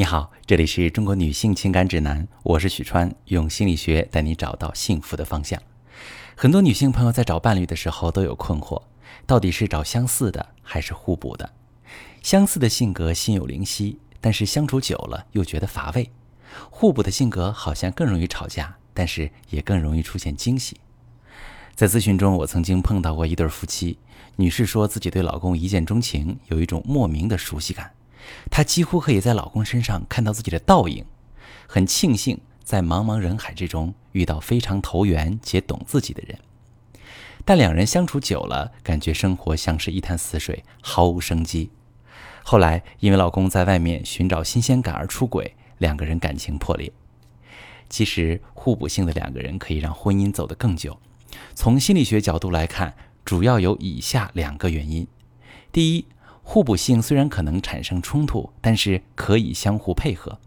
你好，这里是中国女性情感指南，我是许川，用心理学带你找到幸福的方向。很多女性朋友在找伴侣的时候都有困惑，到底是找相似的还是互补的？相似的性格心有灵犀，但是相处久了又觉得乏味；互补的性格好像更容易吵架，但是也更容易出现惊喜。在咨询中，我曾经碰到过一对夫妻，女士说自己对老公一见钟情，有一种莫名的熟悉感。她几乎可以在老公身上看到自己的倒影，很庆幸在茫茫人海之中遇到非常投缘且懂自己的人。但两人相处久了，感觉生活像是一潭死水，毫无生机。后来因为老公在外面寻找新鲜感而出轨，两个人感情破裂。其实互补性的两个人可以让婚姻走得更久。从心理学角度来看，主要有以下两个原因：第一，互补性虽然可能产生冲突，但是可以相互配合。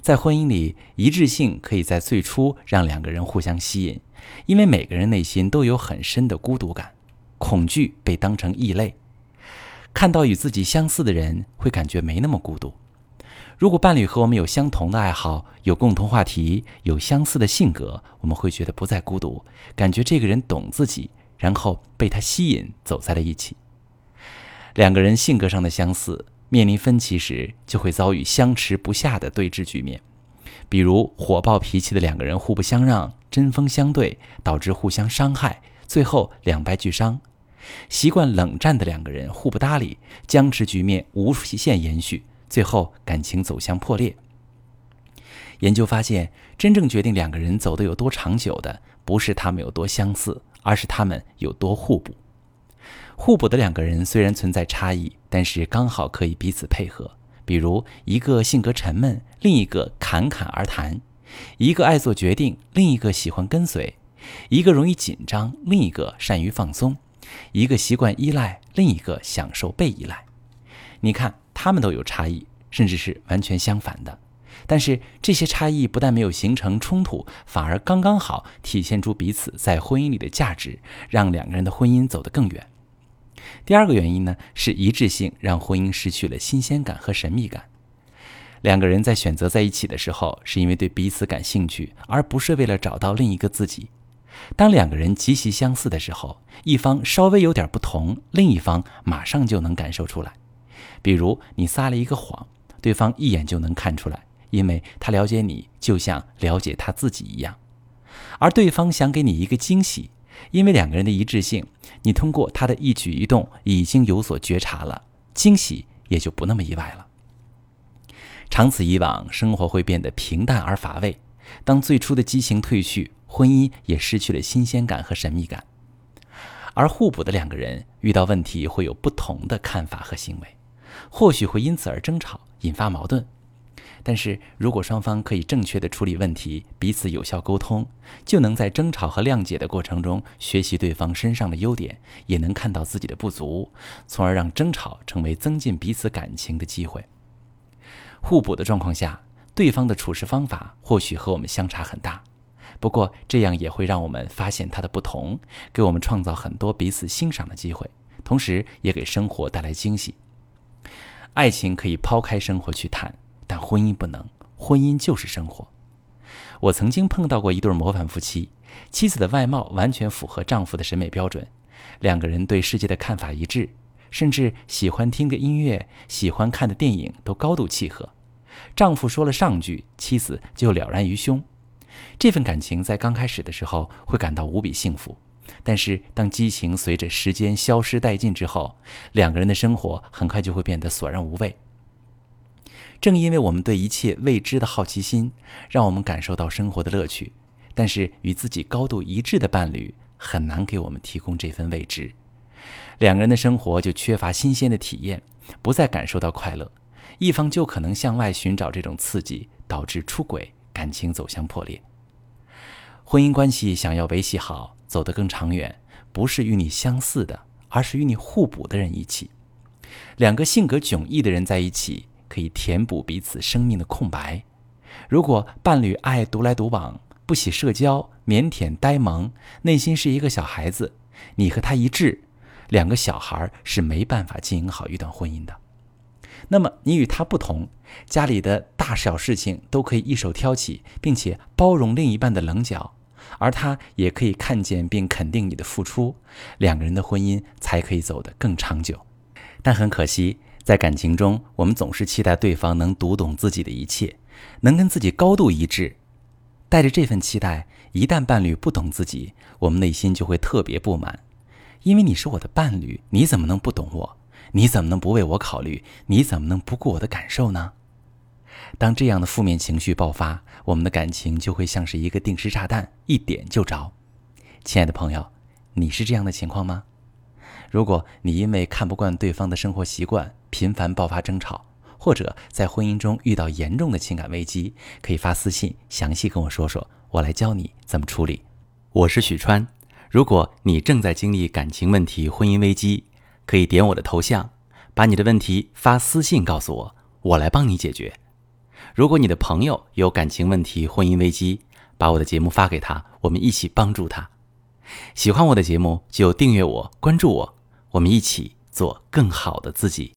在婚姻里，一致性可以在最初让两个人互相吸引，因为每个人内心都有很深的孤独感，恐惧被当成异类。看到与自己相似的人，会感觉没那么孤独。如果伴侣和我们有相同的爱好，有共同话题，有相似的性格，我们会觉得不再孤独，感觉这个人懂自己，然后被他吸引，走在了一起。两个人性格上的相似，面临分歧时就会遭遇相持不下的对峙局面。比如火爆脾气的两个人互不相让，针锋相对，导致互相伤害，最后两败俱伤；习惯冷战的两个人互不搭理，僵持局面无限延续，最后感情走向破裂。研究发现，真正决定两个人走得有多长久的，不是他们有多相似，而是他们有多互补。互补的两个人虽然存在差异，但是刚好可以彼此配合。比如，一个性格沉闷，另一个侃侃而谈；一个爱做决定，另一个喜欢跟随；一个容易紧张，另一个善于放松；一个习惯依赖，另一个享受被依赖。你看，他们都有差异，甚至是完全相反的。但是这些差异不但没有形成冲突，反而刚刚好体现出彼此在婚姻里的价值，让两个人的婚姻走得更远。第二个原因呢，是一致性让婚姻失去了新鲜感和神秘感。两个人在选择在一起的时候，是因为对彼此感兴趣，而不是为了找到另一个自己。当两个人极其相似的时候，一方稍微有点不同，另一方马上就能感受出来。比如你撒了一个谎，对方一眼就能看出来，因为他了解你，就像了解他自己一样。而对方想给你一个惊喜。因为两个人的一致性，你通过他的一举一动已经有所觉察了，惊喜也就不那么意外了。长此以往，生活会变得平淡而乏味。当最初的激情褪去，婚姻也失去了新鲜感和神秘感。而互补的两个人遇到问题会有不同的看法和行为，或许会因此而争吵，引发矛盾。但是如果双方可以正确的处理问题，彼此有效沟通，就能在争吵和谅解的过程中学习对方身上的优点，也能看到自己的不足，从而让争吵成为增进彼此感情的机会。互补的状况下，对方的处事方法或许和我们相差很大，不过这样也会让我们发现他的不同，给我们创造很多彼此欣赏的机会，同时也给生活带来惊喜。爱情可以抛开生活去谈。但婚姻不能，婚姻就是生活。我曾经碰到过一对模范夫妻，妻子的外貌完全符合丈夫的审美标准，两个人对世界的看法一致，甚至喜欢听的音乐、喜欢看的电影都高度契合。丈夫说了上句，妻子就了然于胸。这份感情在刚开始的时候会感到无比幸福，但是当激情随着时间消失殆尽之后，两个人的生活很快就会变得索然无味。正因为我们对一切未知的好奇心，让我们感受到生活的乐趣，但是与自己高度一致的伴侣很难给我们提供这份未知，两个人的生活就缺乏新鲜的体验，不再感受到快乐，一方就可能向外寻找这种刺激，导致出轨，感情走向破裂。婚姻关系想要维系好，走得更长远，不是与你相似的，而是与你互补的人一起，两个性格迥异的人在一起。可以填补彼此生命的空白。如果伴侣爱独来独往，不喜社交，腼腆呆萌，内心是一个小孩子，你和他一致，两个小孩是没办法经营好一段婚姻的。那么你与他不同，家里的大小事情都可以一手挑起，并且包容另一半的棱角，而他也可以看见并肯定你的付出，两个人的婚姻才可以走得更长久。但很可惜，在感情中，我们总是期待对方能读懂自己的一切，能跟自己高度一致。带着这份期待，一旦伴侣不懂自己，我们内心就会特别不满，因为你是我的伴侣，你怎么能不懂我？你怎么能不为我考虑？你怎么能不顾我的感受呢？当这样的负面情绪爆发，我们的感情就会像是一个定时炸弹，一点就着。亲爱的朋友，你是这样的情况吗？如果你因为看不惯对方的生活习惯，频繁爆发争吵。或者在婚姻中遇到严重的情感危机，可以发私信详细跟我说说，我来教你怎么处理。我是许川，如果你正在经历感情问题、婚姻危机，可以点我的头像，把你的问题发私信告诉我，我来帮你解决。如果你的朋友有感情问题、婚姻危机，把我的节目发给他，我们一起帮助他。喜欢我的节目就订阅我、关注我，我们一起做更好的自己。